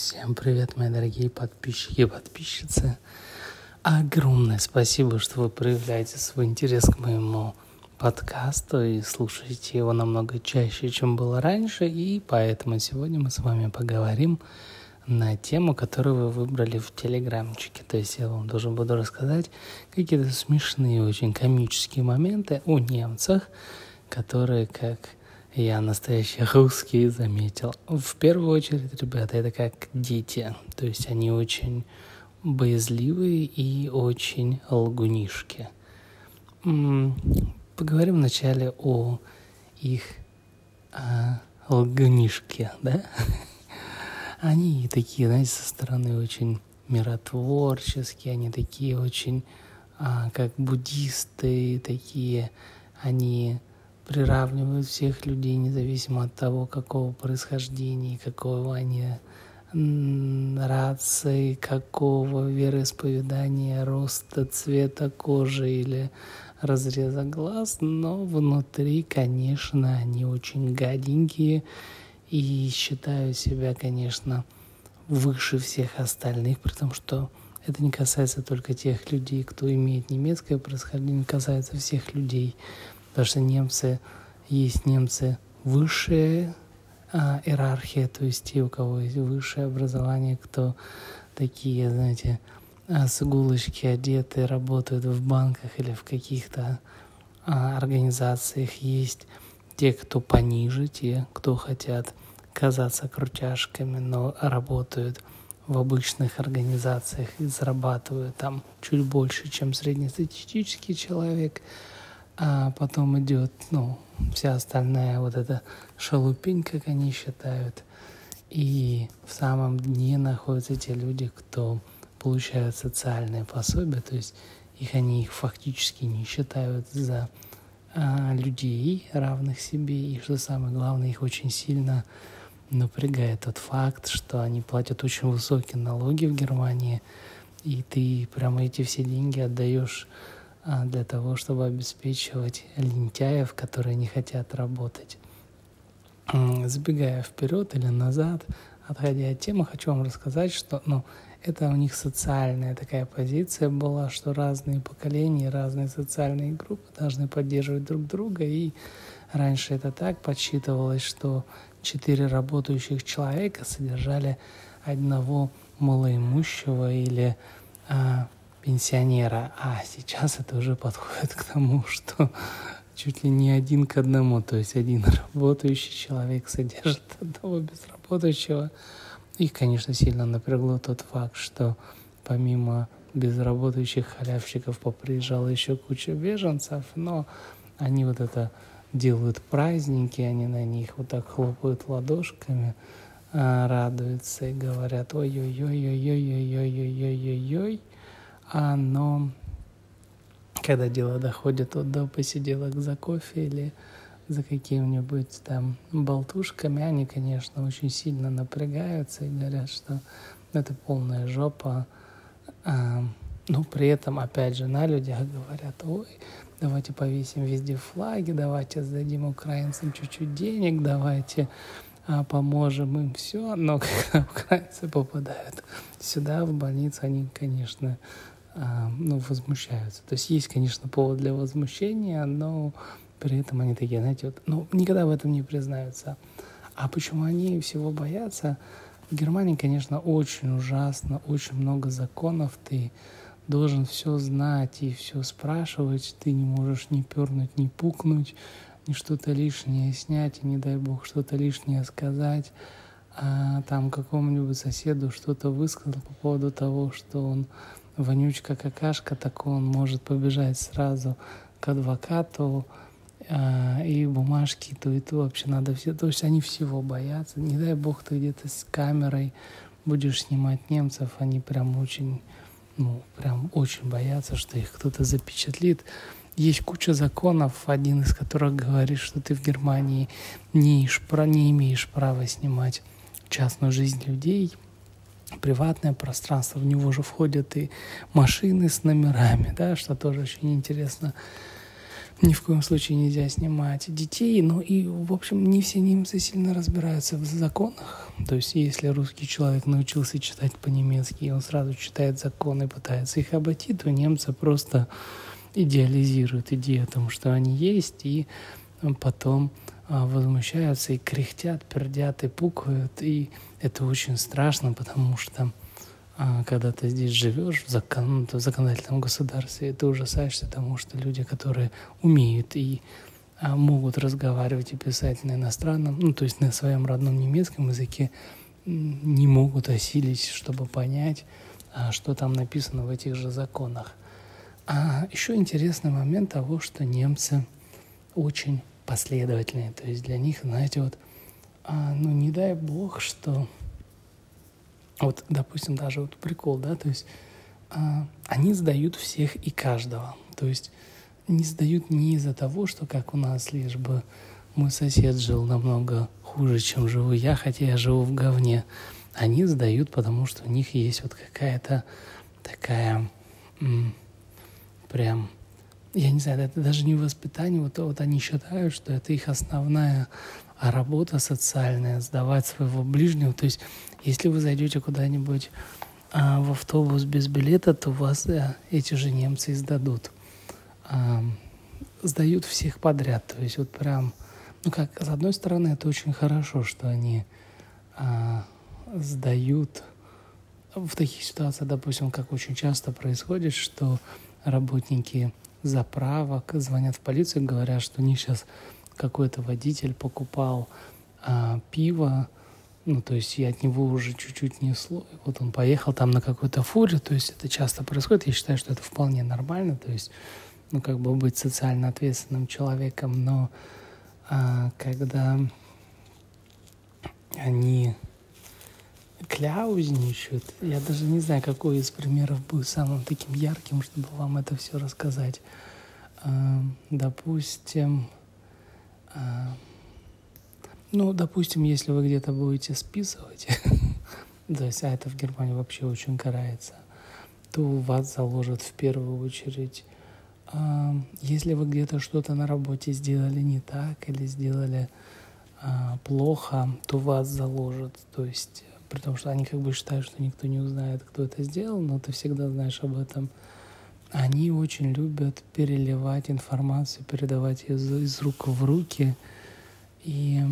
Всем привет, мои дорогие подписчики и подписчицы. Огромное спасибо, что вы проявляете свой интерес к моему подкасту и слушаете его намного чаще, чем было раньше. И поэтому сегодня мы с вами поговорим на тему, которую вы выбрали в телеграмчике. То есть я вам должен буду рассказать какие-то смешные, очень комические моменты о немцах, которые, как я настоящий русский заметил. В первую очередь, ребята, это как дети. То есть они очень боязливые и очень лгунишки. Поговорим вначале о их а, лгунишке, да? Они такие, знаете, со стороны очень миротворческие, они такие очень, а, как буддисты, такие, они приравнивают всех людей, независимо от того, какого происхождения, какого они рации, какого вероисповедания, роста, цвета кожи или разреза глаз, но внутри, конечно, они очень гаденькие и считаю себя, конечно, выше всех остальных, при том, что это не касается только тех людей, кто имеет немецкое происхождение, касается всех людей. Потому что немцы, есть немцы высшая а, иерархия, то есть те, у кого есть высшее образование, кто такие, знаете, а, с иголочки одеты, работают в банках или в каких-то а, организациях. Есть те, кто пониже, те, кто хотят казаться крутяшками, но работают в обычных организациях и зарабатывают там чуть больше, чем среднестатистический человек – а потом идет, ну, вся остальная вот эта шалупень, как они считают. И в самом дне находятся те люди, кто получают социальные пособия, то есть их они их фактически не считают за а, людей, равных себе, и что самое главное, их очень сильно напрягает тот факт, что они платят очень высокие налоги в Германии, и ты прямо эти все деньги отдаешь для того, чтобы обеспечивать лентяев, которые не хотят работать. Забегая вперед или назад, отходя от темы, хочу вам рассказать, что ну, это у них социальная такая позиция была, что разные поколения, разные социальные группы должны поддерживать друг друга. И раньше это так подсчитывалось, что четыре работающих человека содержали одного малоимущего или а, пенсионера, а сейчас это уже подходит к тому, что чуть ли не один к одному, то есть один работающий человек содержит одного безработающего. Их, конечно, сильно напрягло тот факт, что помимо безработающих халявщиков поприезжала еще куча беженцев, но они вот это делают праздники, они на них вот так хлопают ладошками, радуются и говорят ой-ой-ой-ой-ой-ой-ой-ой-ой-ой-ой, а, но когда дело доходит вот до посиделок за кофе или за какими-нибудь там болтушками, они, конечно, очень сильно напрягаются и говорят, что это полная жопа. А, но при этом, опять же, на людях говорят, ой, давайте повесим везде флаги, давайте сдадим украинцам чуть-чуть денег, давайте а, поможем им все. Но когда украинцы попадают сюда, в больницу, они, конечно, ну, возмущаются. То есть есть, конечно, повод для возмущения, но при этом они такие, знаете, вот, ну, никогда в этом не признаются. А почему они всего боятся? В Германии, конечно, очень ужасно, очень много законов, ты должен все знать и все спрашивать, ты не можешь ни пернуть, ни пукнуть, ни что-то лишнее снять, и не дай бог что-то лишнее сказать. А там какому-нибудь соседу что-то высказал по поводу того, что он вонючка какашка, так он может побежать сразу к адвокату, э, и бумажки, то и то вообще надо все. То есть они всего боятся. Не дай бог ты где-то с камерой будешь снимать немцев, они прям очень, ну, прям очень боятся, что их кто-то запечатлит. Есть куча законов, один из которых говорит, что ты в Германии не, имеешь, не имеешь права снимать частную жизнь людей – приватное пространство, в него же входят и машины с номерами, да, что тоже очень интересно. ни в коем случае нельзя снимать детей. Ну и, в общем, не все немцы сильно разбираются в законах. То есть, если русский человек научился читать по-немецки, и он сразу читает законы и пытается их обойти, то немцы просто идеализируют идею о том, что они есть, и потом возмущаются и кряхтят, пердят и пукают. И это очень страшно, потому что а, когда ты здесь живешь в, закон, в законодательном государстве, ты ужасаешься тому, что люди, которые умеют и а, могут разговаривать и писать на иностранном, ну, то есть на своем родном немецком языке, не могут осилить, чтобы понять, а, что там написано в этих же законах. А еще интересный момент того, что немцы очень последовательные. То есть для них, знаете, вот, а, ну не дай бог, что вот, допустим, даже вот прикол, да, то есть а, они сдают всех и каждого. То есть не сдают не из-за того, что как у нас лишь бы мой сосед жил намного хуже, чем живу я, хотя я живу в говне. Они сдают, потому что у них есть вот какая-то такая м, прям, я не знаю, это даже не воспитание, вот, вот они считают, что это их основная работа социальная, сдавать своего ближнего. То есть если вы зайдете куда-нибудь а, в автобус без билета, то вас а, эти же немцы издадут. А, сдают всех подряд. То есть вот прям, ну как, с одной стороны, это очень хорошо, что они а, сдают в таких ситуациях, допустим, как очень часто происходит, что работники заправок звонят в полицию говорят, что у них сейчас какой-то водитель покупал а, пиво ну, то есть я от него уже чуть-чуть несло. Вот он поехал там на какой-то фуре, то есть это часто происходит. Я считаю, что это вполне нормально, то есть, ну, как бы быть социально ответственным человеком, но а, когда они кляузничают, я даже не знаю, какой из примеров был самым таким ярким, чтобы вам это все рассказать. А, допустим, а, ну, допустим, если вы где-то будете списывать, то есть, а это в Германии вообще очень карается, то вас заложат в первую очередь. А, если вы где-то что-то на работе сделали не так или сделали а, плохо, то вас заложат. То есть, при том, что они как бы считают, что никто не узнает, кто это сделал, но ты всегда знаешь об этом. Они очень любят переливать информацию, передавать ее из, из рук в руки. И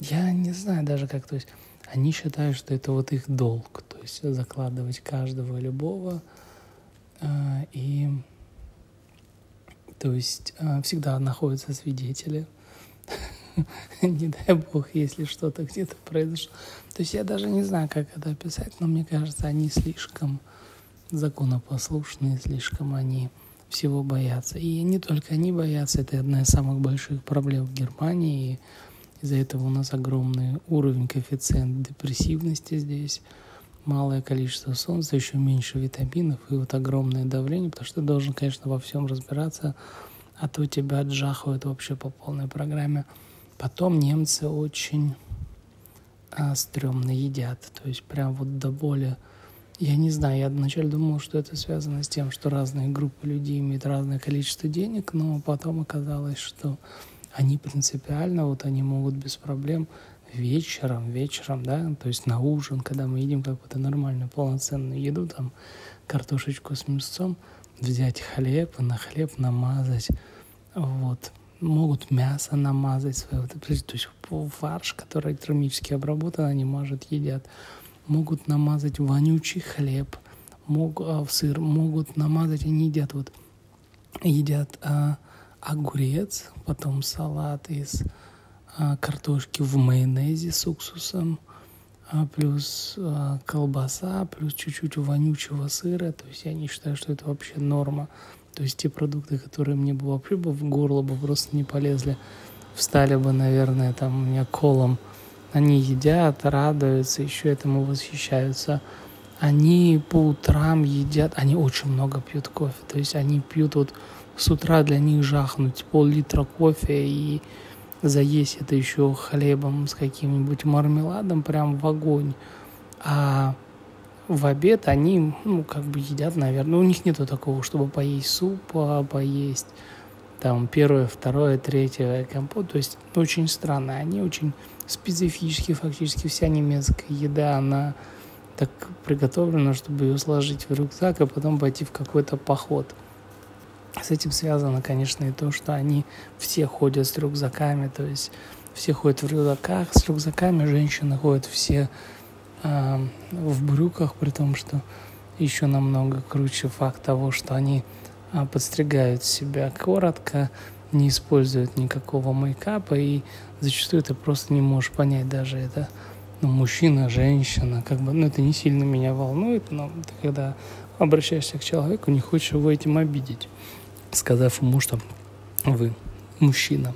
я не знаю даже как, то есть они считают, что это вот их долг, то есть закладывать каждого любого, э, и то есть э, всегда находятся свидетели, не дай бог, если что-то где-то произошло. То есть я даже не знаю, как это описать, но мне кажется, они слишком законопослушные, слишком они всего боятся. И не только они боятся, это одна из самых больших проблем в Германии. Из-за этого у нас огромный уровень коэффициент депрессивности здесь, малое количество солнца, еще меньше витаминов и вот огромное давление, потому что ты должен, конечно, во всем разбираться, а то тебя отжахивают вообще по полной программе. Потом немцы очень а, стрёмно едят, то есть прям вот до боли. Я не знаю, я вначале думал, что это связано с тем, что разные группы людей имеют разное количество денег, но потом оказалось, что они принципиально, вот они могут без проблем вечером, вечером, да, то есть на ужин, когда мы едим какую-то нормальную, полноценную еду, там, картошечку с мясом, взять хлеб и на хлеб намазать, вот, могут мясо намазать свое, то есть фарш, который термически обработан, они мажут, едят, могут намазать вонючий хлеб, мог, а, в сыр, могут намазать, они едят, вот, едят а, огурец, потом салат из а, картошки в майонезе с уксусом, а, плюс а, колбаса, плюс чуть-чуть вонючего сыра. То есть я не считаю, что это вообще норма. То есть те продукты, которые мне бы вообще бы в горло бы просто не полезли, встали бы, наверное, там у меня колом. Они едят, радуются, еще этому восхищаются. Они по утрам едят, они очень много пьют кофе. То есть они пьют вот с утра для них жахнуть пол-литра кофе и заесть это еще хлебом с каким-нибудь мармеладом прям в огонь. А в обед они, ну, как бы едят, наверное. У них нету такого, чтобы поесть суп, а поесть там первое, второе, третье компот. То есть очень странно. Они очень специфические, фактически вся немецкая еда, она так приготовлена, чтобы ее сложить в рюкзак, а потом пойти в какой-то поход. С этим связано, конечно, и то, что они все ходят с рюкзаками, то есть все ходят в рюкзаках с рюкзаками, женщины ходят все э, в брюках, при том, что еще намного круче факт того, что они э, подстригают себя коротко, не используют никакого мейкапа, и зачастую ты просто не можешь понять даже это ну, мужчина, женщина, как бы, ну, это не сильно меня волнует, но ты когда обращаешься к человеку, не хочешь его этим обидеть, сказав ему, что вы мужчина.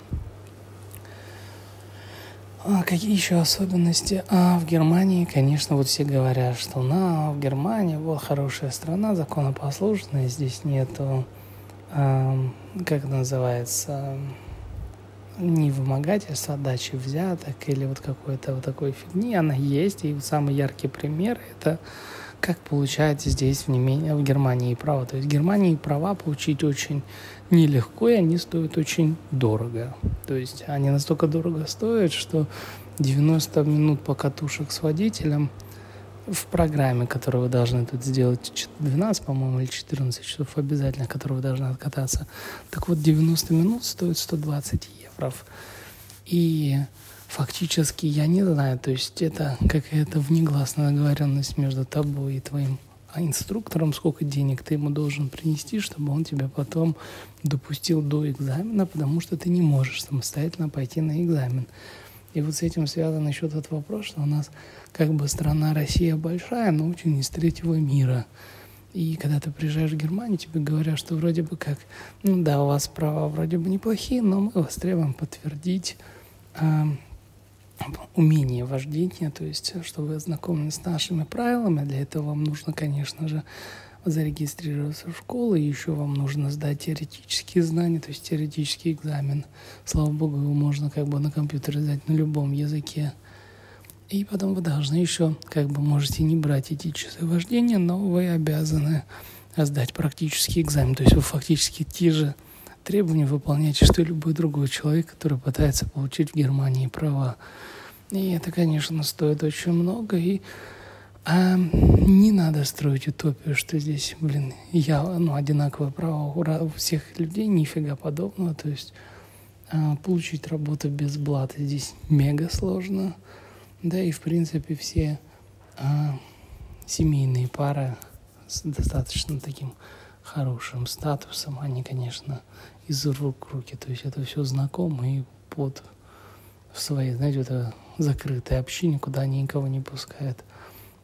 А какие еще особенности? А в Германии, конечно, вот все говорят, что на в Германии вот хорошая страна, законопослушная, здесь нету, э, как называется, не вымогательства, а дачи взяток или вот какой-то вот такой фигни, она есть. И самый яркий пример – это как получается здесь в, Немене, в Германии право. То есть в Германии права получить очень нелегко, и они стоят очень дорого. То есть они настолько дорого стоят, что 90 минут покатушек с водителем в программе, которую вы должны тут сделать, 12, по-моему, или 14 часов обязательно, которую вы должны откататься. Так вот, 90 минут стоит 120 евро. И фактически я не знаю, то есть это какая-то внегласная договоренность между тобой и твоим а инструктором, сколько денег ты ему должен принести, чтобы он тебя потом допустил до экзамена, потому что ты не можешь самостоятельно пойти на экзамен. И вот с этим связан еще тот вопрос, что у нас как бы страна Россия большая, но очень из третьего мира. И когда ты приезжаешь в Германию, тебе говорят, что вроде бы как, ну да, у вас права вроде бы неплохие, но мы вас требуем подтвердить э, умение вождения, то есть, чтобы вы ознакомились с нашими правилами. Для этого вам нужно, конечно же, зарегистрироваться в школу, и еще вам нужно сдать теоретические знания, то есть теоретический экзамен. Слава богу, его можно как бы на компьютере сдать на любом языке. И потом вы должны еще, как бы можете не брать эти часы вождения, но вы обязаны сдать практический экзамен. То есть вы фактически те же требования выполняете, что и любой другой человек, который пытается получить в Германии права. И это, конечно, стоит очень много. И а, не надо строить утопию, что здесь, блин, я, ну, одинаковое право у всех людей, нифига подобного. То есть а, получить работу без блата здесь мега сложно. Да, и в принципе все а, семейные пары с достаточно таким хорошим статусом, они, конечно, из рук в руки. То есть это все знакомо и под в своей, знаете, это закрытой общине, куда они никого не пускают.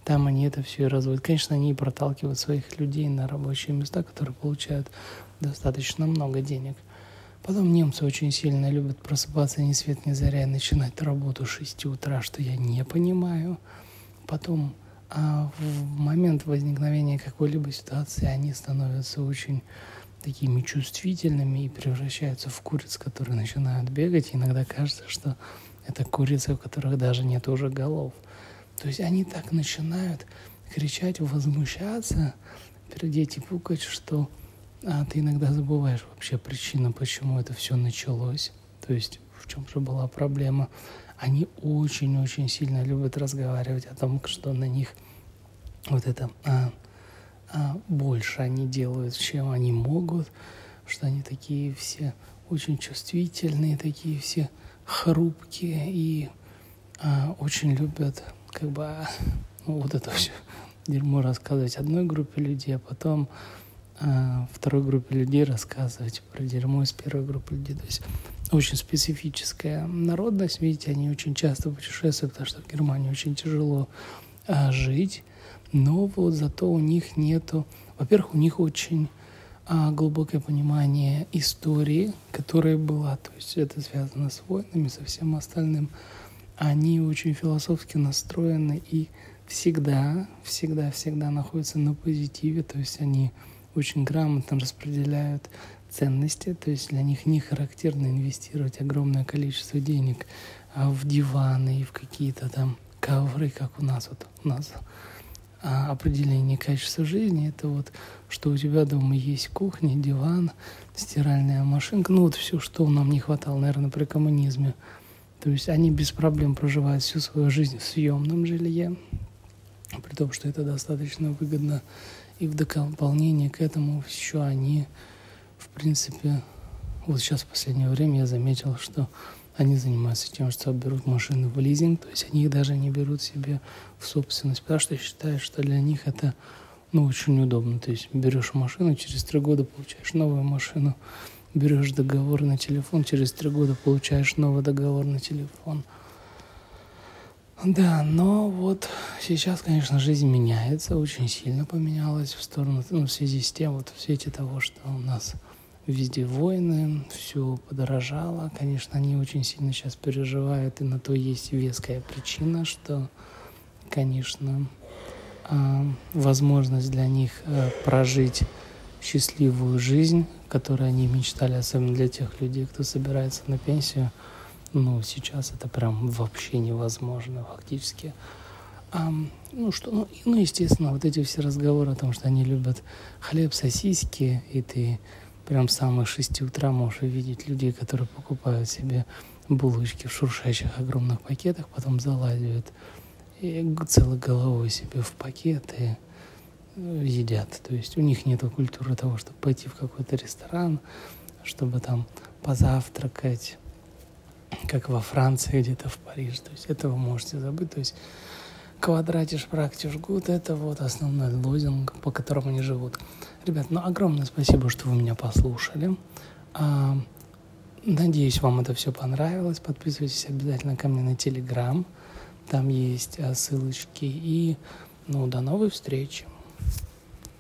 Там они это все и разводят. Конечно, они и проталкивают своих людей на рабочие места, которые получают достаточно много денег – Потом немцы очень сильно любят просыпаться ни свет ни заря и начинать работу с 6 утра, что я не понимаю. Потом а в момент возникновения какой-либо ситуации они становятся очень такими чувствительными и превращаются в куриц, которые начинают бегать. И иногда кажется, что это курицы, у которых даже нет уже голов. То есть они так начинают кричать, возмущаться, пердеть и пукать, что а ты иногда забываешь вообще причину, почему это все началось. То есть в чем же была проблема. Они очень-очень сильно любят разговаривать о том, что на них вот это а, а, больше они делают, чем они могут, что они такие все очень чувствительные, такие все хрупкие и а, очень любят как бы ну, вот это все дерьмо рассказывать одной группе людей, а потом а, второй группе людей рассказывать про дерьмо из первой группы людей. То есть очень специфическая народность. Видите, они очень часто путешествуют, потому что в Германии очень тяжело а, жить. Но вот зато у них нету... Во-первых, у них очень а, глубокое понимание истории, которая была. То есть это связано с войнами, со всем остальным. Они очень философски настроены и всегда, всегда, всегда находятся на позитиве. То есть они очень грамотно распределяют ценности, то есть для них не характерно инвестировать огромное количество денег а в диваны и в какие-то там ковры, как у нас вот у нас а, определение качества жизни это вот, что у тебя дома есть кухня, диван, стиральная машинка, ну вот все, что нам не хватало, наверное, при коммунизме. То есть они без проблем проживают всю свою жизнь в съемном жилье, при том, что это достаточно выгодно. И в дополнение к этому еще они, принципе, вот сейчас в последнее время я заметил, что они занимаются тем, что берут машины в лизинг, то есть они их даже не берут себе в собственность, потому что считают, что для них это ну, очень удобно. То есть берешь машину, через три года получаешь новую машину, берешь договор на телефон, через три года получаешь новый договор на телефон. Да, но вот сейчас, конечно, жизнь меняется, очень сильно поменялась в сторону, ну, в связи с тем, вот в свете того, что у нас везде войны, все подорожало. Конечно, они очень сильно сейчас переживают, и на то есть веская причина, что, конечно, а, возможность для них э, прожить счастливую жизнь, которую они мечтали, особенно для тех людей, кто собирается на пенсию, ну, сейчас это прям вообще невозможно фактически. А, ну, что, ну, ну, естественно, вот эти все разговоры о том, что они любят хлеб, сосиски, и ты Прям с самых шести утра можешь увидеть людей, которые покупают себе булочки в шуршащих огромных пакетах, потом залазят и целой головой себе в пакет и э, едят. То есть у них нет культуры того, чтобы пойти в какой-то ресторан, чтобы там позавтракать, как во Франции, где-то в Париже. То есть этого можете забыть. То есть квадратиш практиш гуд – это вот основной лозинг, по которому они живут. Ребят, ну огромное спасибо, что вы меня послушали. А, надеюсь, вам это все понравилось. Подписывайтесь обязательно ко мне на Телеграм. Там есть а, ссылочки. И ну, до новой встречи.